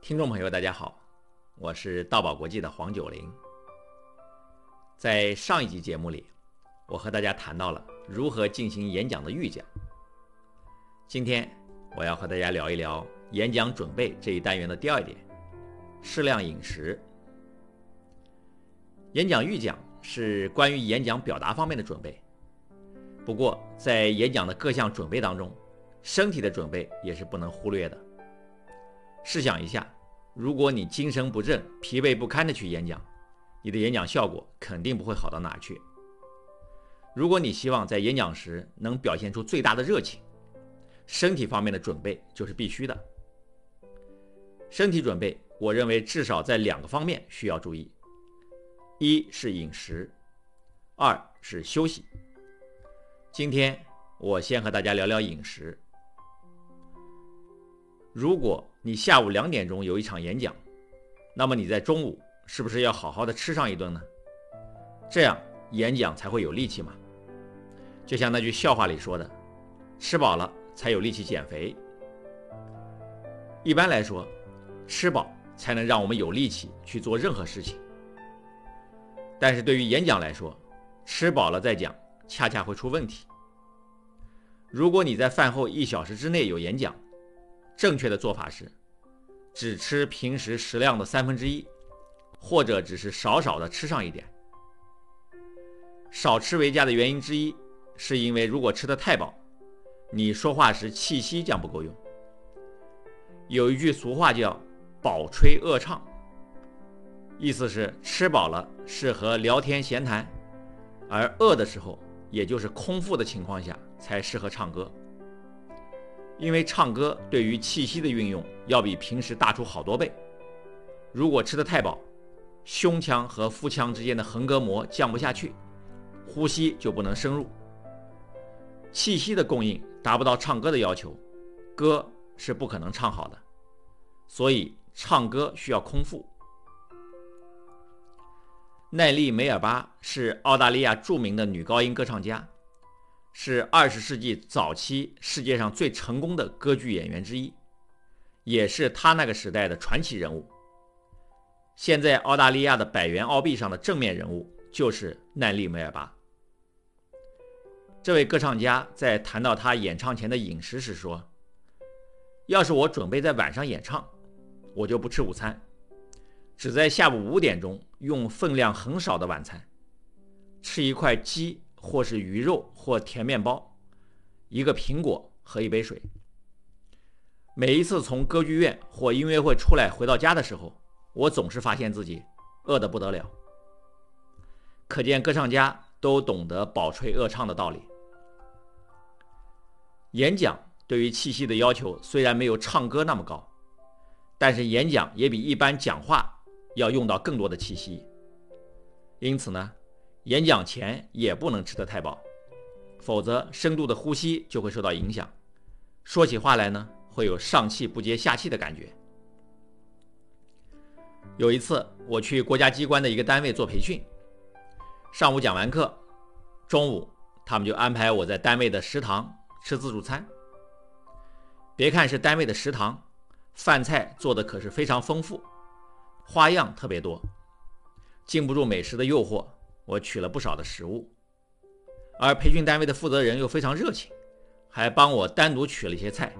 听众朋友，大家好，我是道宝国际的黄九龄。在上一集节目里，我和大家谈到了如何进行演讲的预讲。今天我要和大家聊一聊演讲准备这一单元的第二点：适量饮食。演讲预讲是关于演讲表达方面的准备，不过在演讲的各项准备当中，身体的准备也是不能忽略的。试想一下。如果你精神不振、疲惫不堪的去演讲，你的演讲效果肯定不会好到哪去。如果你希望在演讲时能表现出最大的热情，身体方面的准备就是必须的。身体准备，我认为至少在两个方面需要注意：一是饮食，二是休息。今天我先和大家聊聊饮食。如果你下午两点钟有一场演讲，那么你在中午是不是要好好的吃上一顿呢？这样演讲才会有力气嘛。就像那句笑话里说的：“吃饱了才有力气减肥。”一般来说，吃饱才能让我们有力气去做任何事情。但是对于演讲来说，吃饱了再讲，恰恰会出问题。如果你在饭后一小时之内有演讲，正确的做法是，只吃平时食量的三分之一，或者只是少少的吃上一点。少吃为佳的原因之一，是因为如果吃的太饱，你说话时气息将不够用。有一句俗话叫“饱吹饿唱”，意思是吃饱了适合聊天闲谈，而饿的时候，也就是空腹的情况下，才适合唱歌。因为唱歌对于气息的运用要比平时大出好多倍。如果吃得太饱，胸腔和腹腔之间的横膈膜降不下去，呼吸就不能深入，气息的供应达不到唱歌的要求，歌是不可能唱好的。所以唱歌需要空腹。奈丽·梅尔巴是澳大利亚著名的女高音歌唱家。是二十世纪早期世界上最成功的歌剧演员之一，也是他那个时代的传奇人物。现在澳大利亚的百元澳币上的正面人物就是奈利·梅尔巴。这位歌唱家在谈到他演唱前的饮食时说：“要是我准备在晚上演唱，我就不吃午餐，只在下午五点钟用分量很少的晚餐，吃一块鸡。”或是鱼肉或甜面包，一个苹果和一杯水。每一次从歌剧院或音乐会出来回到家的时候，我总是发现自己饿得不得了。可见歌唱家都懂得饱吹饿唱的道理。演讲对于气息的要求虽然没有唱歌那么高，但是演讲也比一般讲话要用到更多的气息。因此呢。演讲前也不能吃得太饱，否则深度的呼吸就会受到影响，说起话来呢会有上气不接下气的感觉。有一次我去国家机关的一个单位做培训，上午讲完课，中午他们就安排我在单位的食堂吃自助餐。别看是单位的食堂，饭菜做的可是非常丰富，花样特别多，经不住美食的诱惑。我取了不少的食物，而培训单位的负责人又非常热情，还帮我单独取了一些菜，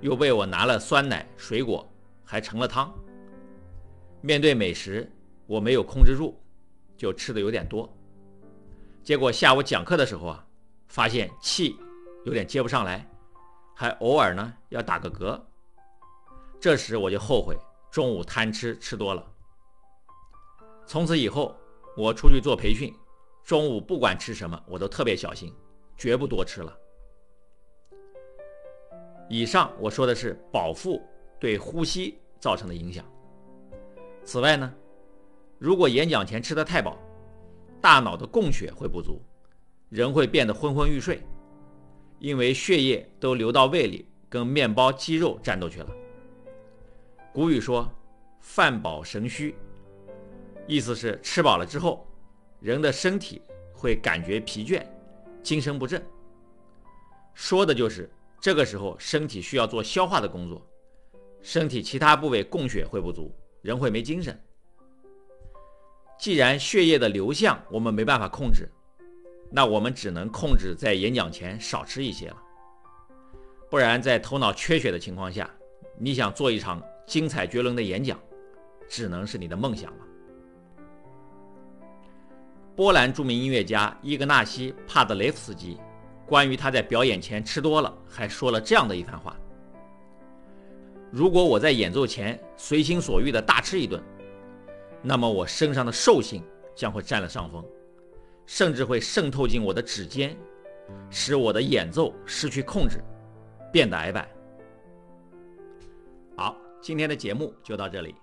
又为我拿了酸奶、水果，还盛了汤。面对美食，我没有控制住，就吃的有点多。结果下午讲课的时候啊，发现气有点接不上来，还偶尔呢要打个嗝。这时我就后悔中午贪吃吃多了。从此以后。我出去做培训，中午不管吃什么，我都特别小心，绝不多吃了。以上我说的是饱腹对呼吸造成的影响。此外呢，如果演讲前吃的太饱，大脑的供血会不足，人会变得昏昏欲睡，因为血液都流到胃里跟面包、鸡肉战斗去了。古语说：“饭饱神虚。”意思是吃饱了之后，人的身体会感觉疲倦，精神不振。说的就是这个时候身体需要做消化的工作，身体其他部位供血会不足，人会没精神。既然血液的流向我们没办法控制，那我们只能控制在演讲前少吃一些了。不然，在头脑缺血的情况下，你想做一场精彩绝伦的演讲，只能是你的梦想了。波兰著名音乐家伊格纳西·帕德雷夫斯基，关于他在表演前吃多了，还说了这样的一番话：“如果我在演奏前随心所欲地大吃一顿，那么我身上的兽性将会占了上风，甚至会渗透进我的指尖，使我的演奏失去控制，变得矮板。”好，今天的节目就到这里。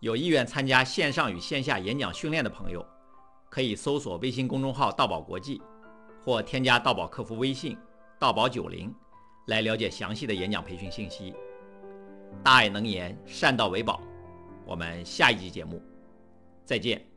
有意愿参加线上与线下演讲训练的朋友。可以搜索微信公众号“道宝国际”，或添加道宝客服微信“道宝九零”来了解详细的演讲培训信息。大爱能言，善道为宝。我们下一集节目再见。